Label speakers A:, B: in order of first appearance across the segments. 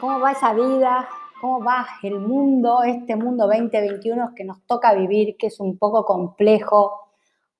A: ¿Cómo va esa vida? ¿Cómo va el mundo, este mundo 2021 que nos toca vivir, que es un poco complejo,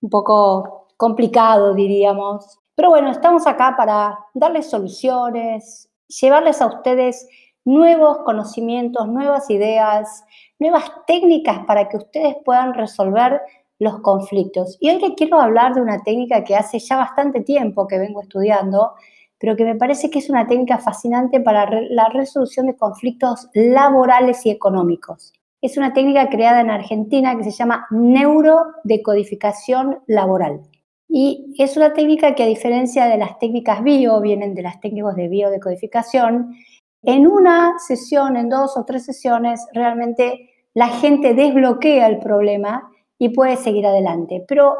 A: un poco complicado, diríamos? Pero bueno, estamos acá para darles soluciones, llevarles a ustedes nuevos conocimientos, nuevas ideas, nuevas técnicas para que ustedes puedan resolver los conflictos. Y hoy les quiero hablar de una técnica que hace ya bastante tiempo que vengo estudiando, pero que me parece que es una técnica fascinante para la resolución de conflictos laborales y económicos. Es una técnica creada en Argentina que se llama neurodecodificación laboral. Y es una técnica que a diferencia de las técnicas bio, vienen de las técnicas de biodecodificación, en una sesión, en dos o tres sesiones, realmente la gente desbloquea el problema y puede seguir adelante. Pero,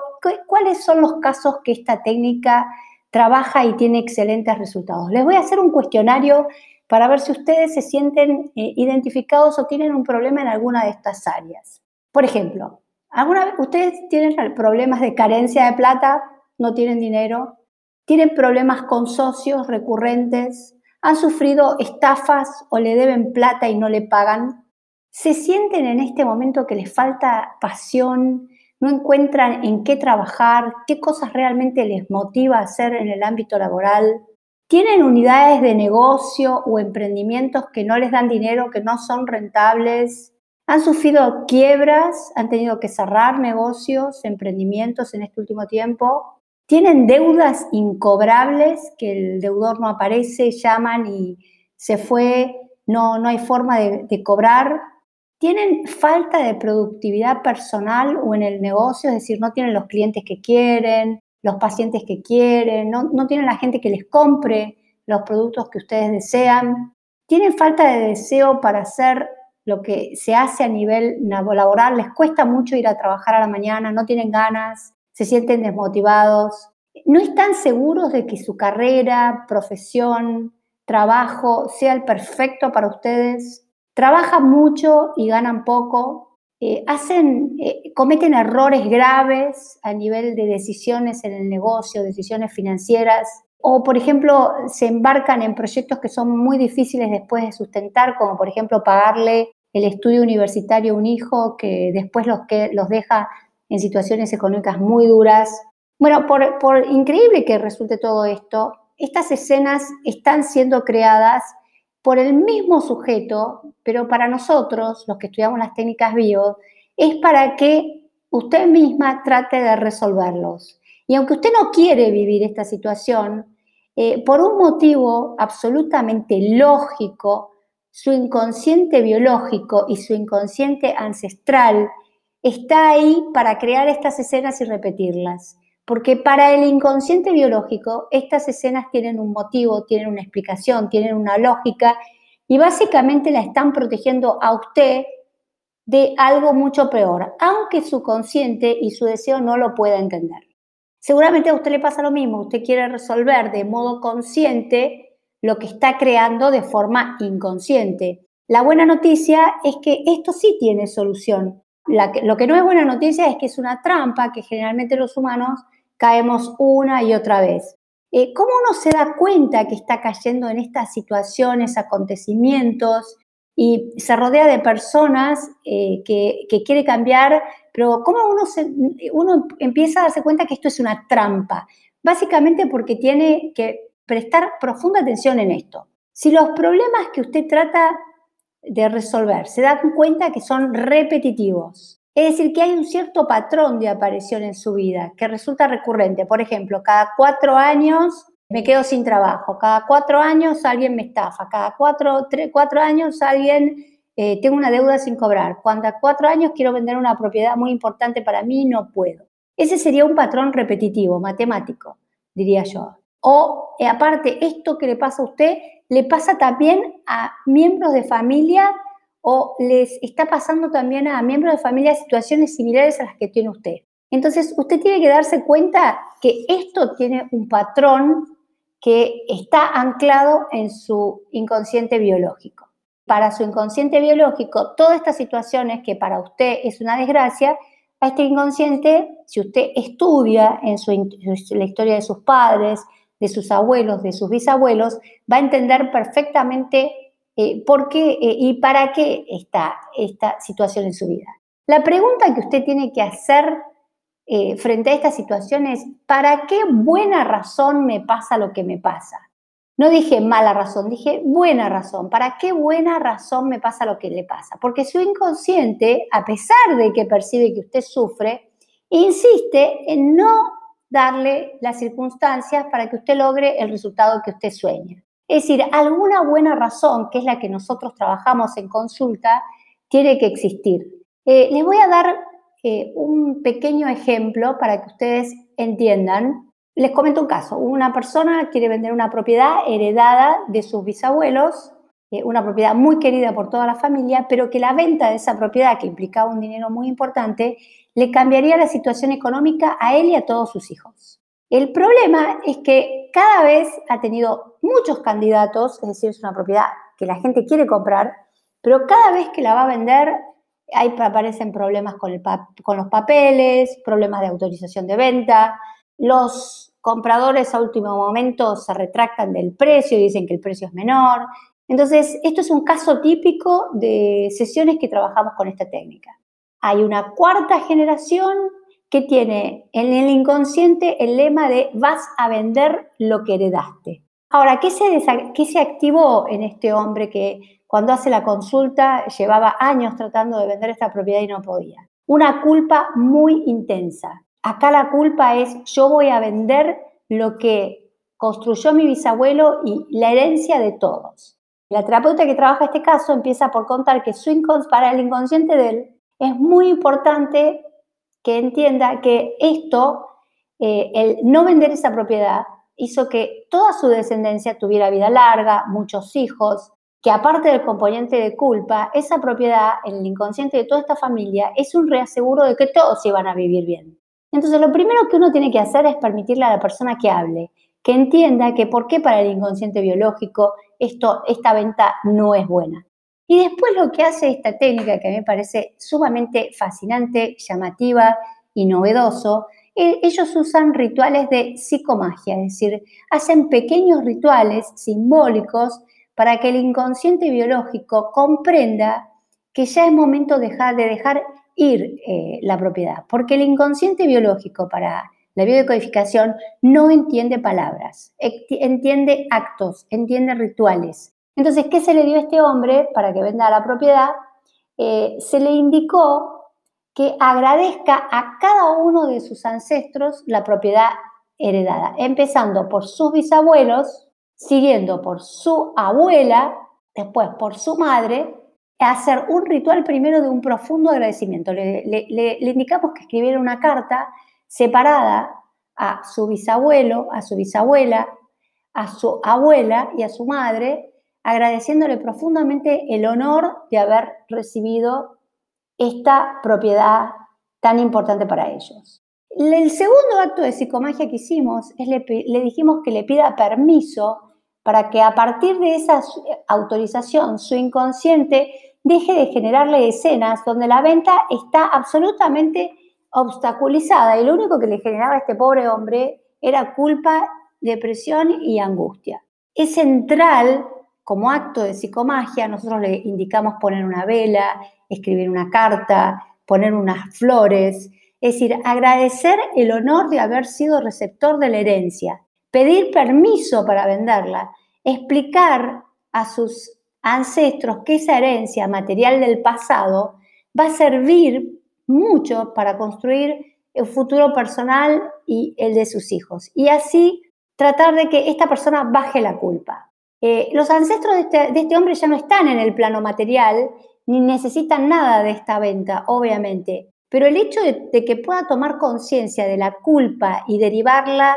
A: ¿cuáles son los casos que esta técnica trabaja y tiene excelentes resultados? Les voy a hacer un cuestionario para ver si ustedes se sienten eh, identificados o tienen un problema en alguna de estas áreas. Por ejemplo, ¿alguna ustedes tienen problemas de carencia de plata? ¿No tienen dinero? ¿Tienen problemas con socios recurrentes? ¿Han sufrido estafas o le deben plata y no le pagan? ¿Se sienten en este momento que les falta pasión? ¿No encuentran en qué trabajar? ¿Qué cosas realmente les motiva hacer en el ámbito laboral? ¿Tienen unidades de negocio o emprendimientos que no les dan dinero, que no son rentables? ¿Han sufrido quiebras? ¿Han tenido que cerrar negocios, emprendimientos en este último tiempo? ¿Tienen deudas incobrables que el deudor no aparece, llaman y se fue, no, no hay forma de cobrar? Tienen falta de productividad personal o en el negocio, es decir, no tienen los clientes que quieren, los pacientes que quieren, no, tienen la gente que les compre los productos que ustedes desean, tienen falta de deseo para hacer lo que se hace a nivel laboral, les cuesta mucho ir a trabajar a la mañana, no tienen ganas, se sienten desmotivados, no están seguros de que su carrera, profesión, trabajo sea el perfecto para ustedes, trabajan mucho y ganan poco, eh, hacen, eh, cometen errores graves a nivel de decisiones en el negocio, decisiones financieras, o por ejemplo se embarcan en proyectos que son muy difíciles después de sustentar, como por ejemplo pagarle el estudio universitario a un hijo que después los, que, los deja en situaciones económicas muy duras. Bueno, por, por increíble que resulte todo esto, estas escenas están siendo creadas por el mismo sujeto, pero para nosotros, los que estudiamos las técnicas bio, es para que usted misma trate de resolverlos. Y aunque usted no quiere vivir esta situación, eh, por un motivo absolutamente lógico, su inconsciente biológico y su inconsciente ancestral está ahí para crear estas escenas y repetirlas. Porque para el inconsciente biológico, estas escenas tienen un motivo, tienen una explicación, tienen una lógica y básicamente la están protegiendo a usted de algo mucho peor, aunque su consciente y su deseo no lo pueda entender. Seguramente a usted le pasa lo mismo, usted quiere resolver de modo consciente lo que está creando de forma inconsciente. La buena noticia es que esto sí tiene solución. lo que no es buena noticia es que es una trampa que generalmente los humanos caemos una y otra vez. Eh, ¿Cómo uno se da cuenta que está cayendo en estas situaciones, acontecimientos y se rodea de personas eh, que, quiere cambiar, pero cómo uno, uno empieza a darse cuenta que esto es una trampa? Básicamente porque tiene que prestar profunda atención en esto. Si los problemas que usted trata de resolver se dan cuenta que son repetitivos, es decir, que hay un cierto patrón de aparición en su vida que resulta recurrente. Por ejemplo, cada cuatro años me quedo sin trabajo, cada cuatro años alguien me estafa, cada cuatro, cuatro años alguien eh, tengo una deuda sin cobrar, cuando a cuatro años quiero vender una propiedad muy importante para mí, no puedo. Ese sería un patrón repetitivo, matemático, diría yo. O eh, aparte, esto que le pasa a usted le pasa también a miembros de familia o les está pasando también a miembros de familia situaciones similares a las que tiene usted. Entonces, usted tiene que darse cuenta que esto tiene un patrón que está anclado en su inconsciente biológico. Para su inconsciente biológico, todas estas situaciones que para usted es una desgracia, a este inconsciente, si usted estudia en la historia de sus padres, de sus abuelos, de sus bisabuelos, va a entender perfectamente eh, por qué eh, y para qué está esta situación en su vida. La pregunta que usted tiene que hacer eh, frente a esta situación es, ¿para qué buena razón me pasa lo que me pasa? No dije mala razón, dije buena razón. ¿Para qué buena razón me pasa lo que le pasa? Porque su inconsciente, a pesar de que percibe que usted sufre, insiste en no darle las circunstancias para que usted logre el resultado que usted sueña. Es decir, alguna buena razón, que es la que nosotros trabajamos en consulta, tiene que existir. Eh, les voy a dar eh, un pequeño ejemplo para que ustedes entiendan. Les comento un caso. Una persona quiere vender una propiedad heredada de sus bisabuelos, eh, una propiedad muy querida por toda la familia, pero que la venta de esa propiedad, que implicaba un dinero muy importante, le cambiaría la situación económica a él y a todos sus hijos. El problema es que cada vez ha tenido muchos candidatos, es decir, es una propiedad que la gente quiere comprar, pero cada vez que la va a vender ahí aparecen problemas con, con los papeles, problemas de autorización de venta, los compradores a último momento se retractan del precio y dicen que el precio es menor. Entonces, esto es un caso típico de sesiones que trabajamos con esta técnica hay una cuarta generación que tiene en el inconsciente el lema de vas a vender lo que heredaste. Ahora, ¿qué se, ¿qué se activó en este hombre que cuando hace la consulta llevaba años tratando de vender esta propiedad y no podía? Una culpa muy intensa. Acá la culpa es yo voy a vender lo que construyó mi bisabuelo y la herencia de todos. La terapeuta que trabaja este caso empieza por contar que su para el inconsciente de él es muy importante que entienda que esto, eh, el no vender esa propiedad, hizo que toda su descendencia tuviera vida larga, muchos hijos, que aparte del componente de culpa, esa propiedad en el inconsciente de toda esta familia es un reaseguro de que todos iban a vivir bien. Entonces, lo primero que uno tiene que hacer es permitirle a la persona que hable, que entienda que por qué para el inconsciente biológico esto, esta venta no es buena. Y después lo que hace esta técnica, que a mí me parece sumamente fascinante, llamativa y novedoso, e, ellos usan rituales de psicomagia, es decir, hacen pequeños rituales simbólicos para que el inconsciente biológico comprenda que ya es momento de dejar, de dejar ir eh, la propiedad, porque el inconsciente biológico para la biodecodificación no entiende palabras, entiende actos, entiende rituales. Entonces, ¿qué se le dio a este hombre para que venda la propiedad? Eh, se le indicó que agradezca a cada uno de sus ancestros la propiedad heredada, empezando por sus bisabuelos, siguiendo por su abuela, después por su madre, hacer un ritual primero de un profundo agradecimiento. Le, le, indicamos que escribiera una carta separada a su bisabuelo, a su bisabuela, a su abuela y a su madre, agradeciéndole profundamente el honor de haber recibido esta propiedad tan importante para ellos. El segundo acto de psicomagia que hicimos es le, le dijimos que le pida permiso para que a partir de esa autorización su inconsciente deje de generarle escenas donde la venta está absolutamente obstaculizada y lo único que le generaba a este pobre hombre era culpa, depresión y angustia. Es central como acto de psicomagia, nosotros le indicamos poner una vela, escribir una carta, poner unas flores, es decir, agradecer el honor de haber sido receptor de la herencia, pedir permiso para venderla, explicar a sus ancestros que esa herencia material del pasado va a servir mucho para construir el futuro personal y el de sus hijos. Y así tratar de que esta persona baje la culpa. Eh, los ancestros este, de este, hombre ya no están en el plano material ni necesitan nada de esta venta, obviamente, pero el hecho de, de que pueda tomar conciencia de la culpa y derivarla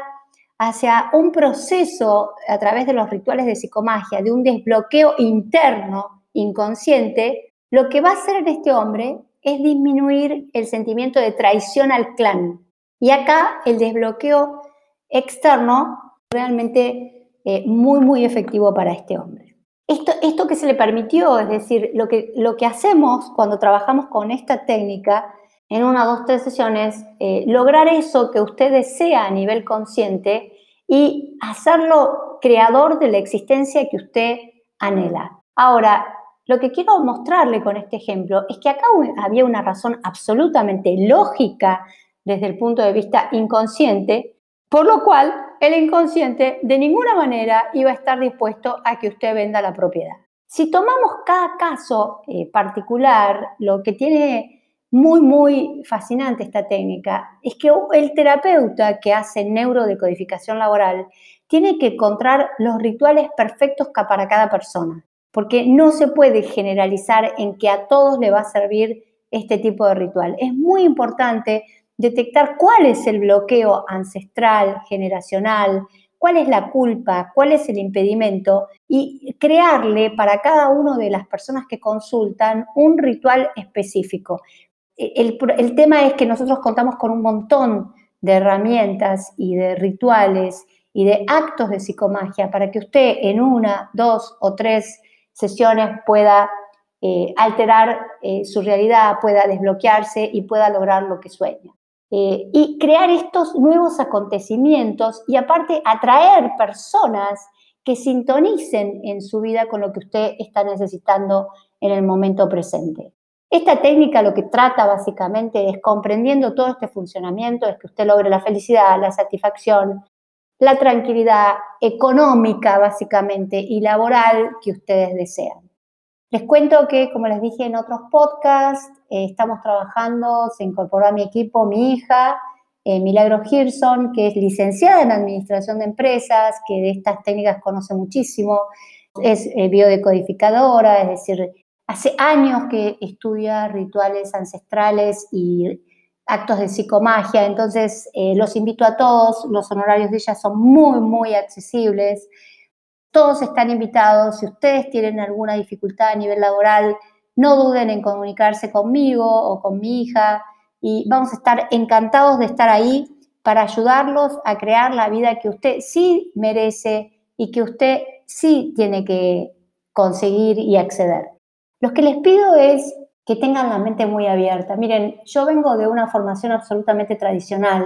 A: hacia un proceso a través de los rituales de psicomagia, de un desbloqueo interno, inconsciente, lo que va a hacer en este hombre es disminuir el sentimiento de traición al clan. Y acá el desbloqueo externo realmente eh, muy, muy efectivo para este hombre. Esto, esto que se le permitió, es decir, lo que, lo que hacemos cuando trabajamos con esta técnica en una, dos, tres sesiones, eh, lograr eso que usted desea a nivel consciente y hacerlo creador de la existencia que usted anhela. Ahora, lo que quiero mostrarle con este ejemplo es que acá había una razón absolutamente lógica desde el punto de vista inconsciente, por lo cual el inconsciente de ninguna manera iba a estar dispuesto a que usted venda la propiedad. Si tomamos cada caso eh, particular, lo que tiene muy, muy fascinante esta técnica es que el terapeuta que hace neurodecodificación laboral tiene que encontrar los rituales perfectos para cada persona, porque no se puede generalizar en que a todos le va a servir este tipo de ritual. Es muy importante detectar cuál es el bloqueo ancestral, generacional, cuál es la culpa, cuál es el impedimento y crearle para cada una de las personas que consultan un ritual específico. E, el, tema es que nosotros contamos con un montón de herramientas y de rituales y de actos de psicomagia para que usted en una, dos o tres sesiones pueda eh, alterar eh, su realidad, pueda desbloquearse y pueda lograr lo que sueña. Eh, y crear estos nuevos acontecimientos y aparte atraer personas que sintonicen en su vida con lo que usted está necesitando en el momento presente. Esta técnica lo que trata básicamente es comprendiendo todo este funcionamiento, es que usted logre la felicidad, la satisfacción, la tranquilidad económica básicamente y laboral que ustedes desean. Les cuento que, como les dije en otros podcasts, eh, estamos trabajando, se incorporó a mi equipo mi hija, eh, Milagro Girson, que es licenciada en Administración de Empresas, que de estas técnicas conoce muchísimo, es eh, biodecodificadora, es decir, hace años que estudia rituales ancestrales y actos de psicomagia, entonces los invito a todos, los honorarios de ella son muy, muy accesibles. Todos están invitados. Si ustedes tienen alguna dificultad a nivel laboral, no duden en comunicarse conmigo o con mi hija y vamos a estar encantados de estar ahí para ayudarlos a crear la vida que usted sí merece y que usted sí tiene que conseguir y acceder. Lo que les pido es que tengan la mente muy abierta. Miren, yo vengo de una formación absolutamente tradicional.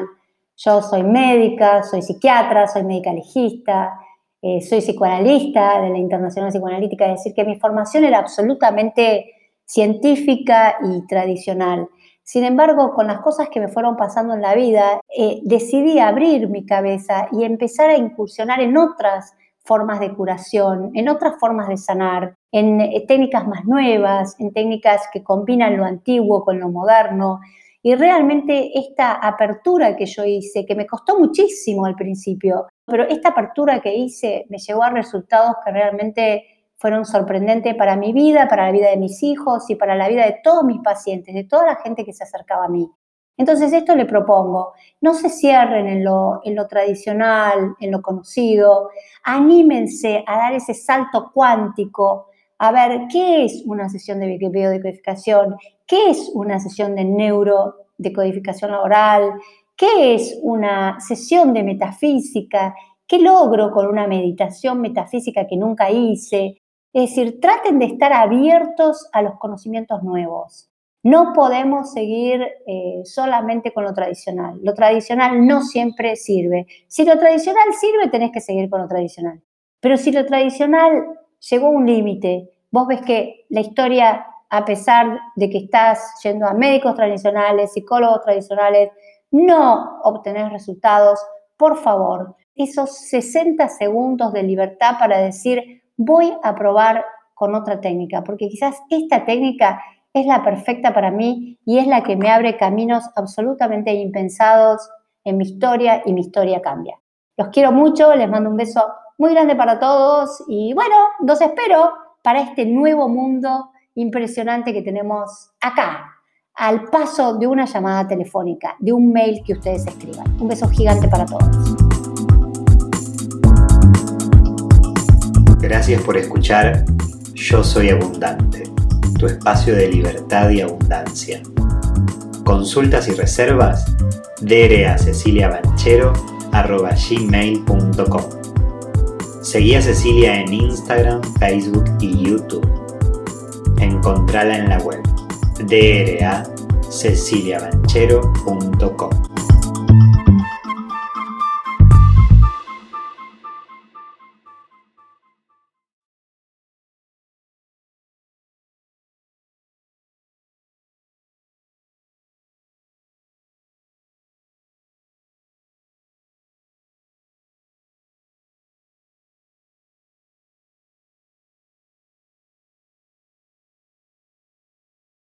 A: Yo soy médica, soy psiquiatra, soy médica legista, eh, soy psicoanalista de la Internacional Psicoanalítica, es decir, que mi formación era absolutamente científica y tradicional. Sin embargo, con las cosas que me fueron pasando en la vida, eh, decidí abrir mi cabeza y empezar a incursionar en otras formas de curación, en otras formas de sanar, en eh, técnicas más nuevas, en técnicas que combinan lo antiguo con lo moderno. Y realmente esta apertura que yo hice, que me costó muchísimo al principio, pero esta apertura que hice me llevó a resultados que realmente fueron sorprendentes para mi vida, para la vida de mis hijos y para la vida de todos mis pacientes, de toda la gente que se acercaba a mí. Entonces esto le propongo, no se cierren en lo, en lo tradicional, en lo conocido, anímense a dar ese salto cuántico, a ver qué es una sesión de biodecodificación, qué es una sesión de neurodecodificación oral, ¿Qué es una sesión de metafísica? ¿Qué logro con una meditación metafísica que nunca hice? Es decir, traten de estar abiertos a los conocimientos nuevos. No podemos seguir eh, solamente con lo tradicional. Lo tradicional no siempre sirve. Si lo tradicional sirve, tenés que seguir con lo tradicional. Pero si lo tradicional llegó un límite, vos ves que la historia, a pesar de que estás yendo a médicos tradicionales, psicólogos tradicionales, no obtener resultados, por favor, esos 60 segundos de libertad para decir, voy a probar con otra técnica, porque quizás esta técnica es la perfecta para mí y es la que me abre caminos absolutamente impensados en mi historia y mi historia cambia. Los quiero mucho, les mando un beso muy grande para todos y bueno, los espero para este nuevo mundo impresionante que tenemos acá al paso de una llamada telefónica, de un mail que ustedes escriban. Un beso gigante para todos.
B: Gracias por escuchar Yo Soy Abundante, tu espacio de libertad y abundancia. Consultas y reservas, gmail.com Seguí a Cecilia en Instagram, Facebook y YouTube. Encontrala en la web draceciliabanchero.com.